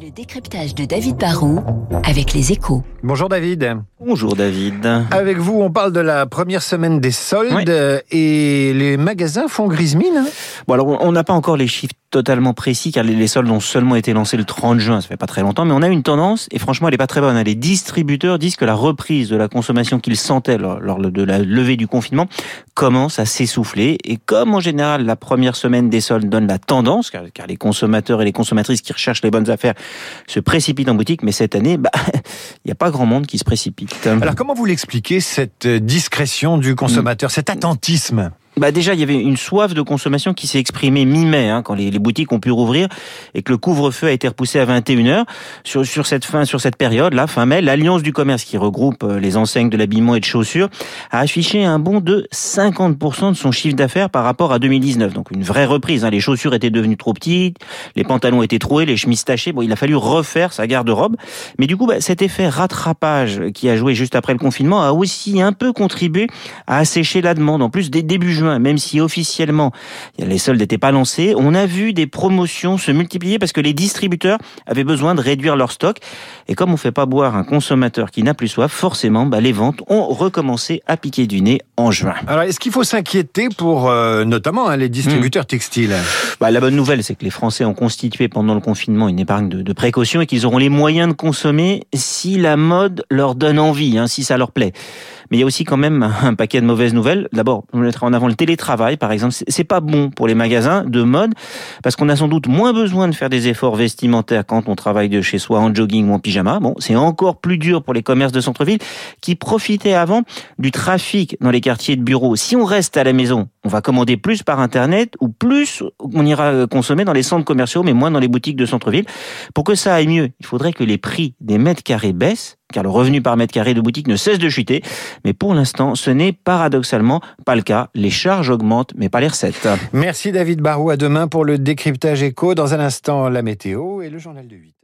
Le décryptage de David Barrault avec les échos. Bonjour David. Bonjour David. Avec vous, on parle de la première semaine des soldes et les magasins font grise mine. hein Bon alors on n'a pas encore les chiffres totalement précis car les soldes ont seulement été lancés le 30 juin, ça fait pas très longtemps, mais on a une tendance et franchement elle est pas très bonne. Les distributeurs disent que la reprise de la consommation qu'ils sentaient lors, lors de la levée du confinement commence à s'essouffler et comme en général la première semaine des soldes donne la tendance, car, car les consommateurs et les consommatrices qui recherchent les bonnes affaires se précipitent en boutique, mais cette année, bah, il n'y a pas grand monde qui se précipite. Alors comment vous l'expliquez cette euh, discrétion du consommateur, cet attentisme? Bah déjà, il y avait une soif de consommation qui s'est exprimée mi-mai, hein, quand les, boutiques ont pu rouvrir et que le couvre-feu a été repoussé à 21h. Sur, sur cette fin, sur cette période, là, fin mai, l'Alliance du commerce qui regroupe euh, les enseignes de l'habillement et de chaussures a affiché un bond de 50% de son chiffre d'affaires par rapport à 2019. Donc une vraie reprise. Hein. Les chaussures étaient devenues trop petites, les pantalons étaient troués, les chemises tachées. Bon, il a fallu refaire sa garde-robe. Mais du coup, bah, cet effet rattrapage qui a joué juste après le confinement a aussi un peu contribué à assécher la demande. En plus, dès début juin, même si officiellement les soldes n'étaient pas lancés, on a vu des promotions se multiplier parce que les distributeurs avaient besoin de réduire leur stock. Et comme on fait pas boire un consommateur qui n'a plus soif, forcément, bah, les ventes ont recommencé à piquer du nez en juin. Alors est-ce qu'il faut s'inquiéter pour euh, notamment hein, les distributeurs textiles? Bah, la bonne nouvelle, c'est que les Français ont constitué pendant le confinement une épargne de, de précaution et qu'ils auront les moyens de consommer si la mode leur donne envie, hein, si ça leur plaît. Mais il y a aussi quand même un paquet de mauvaises nouvelles. D'abord, on mettra en avant le télétravail, par exemple. C'est- pas bon pour les magasins de mode parce qu'on a sans doute moins besoin de faire des efforts vestimentaires quand on travaille de chez soi en jogging ou en pyjama. Bon, c'est encore plus dur pour les commerces de centre-ville qui profitaient avant du trafic dans les quartiers de bureaux. Si on reste à la maison, on va commander plus par internet ou plus on ira euh, consommer dans les centres commerciaux mais moins dans les boutiques de centre-ville. Pour que ça aille mieux, il faudrait que les prix des mètres carrés baissent car le revenu par mètre carré de boutique ne cesse de chuter. Mais pour l'instant, ce n'est paradoxalement pas le cas. Les charges augmentent, mais pas les recettes. Merci David Barou, à demain pour le décryptage éco. Dans un instant, la météo et le journal de 8.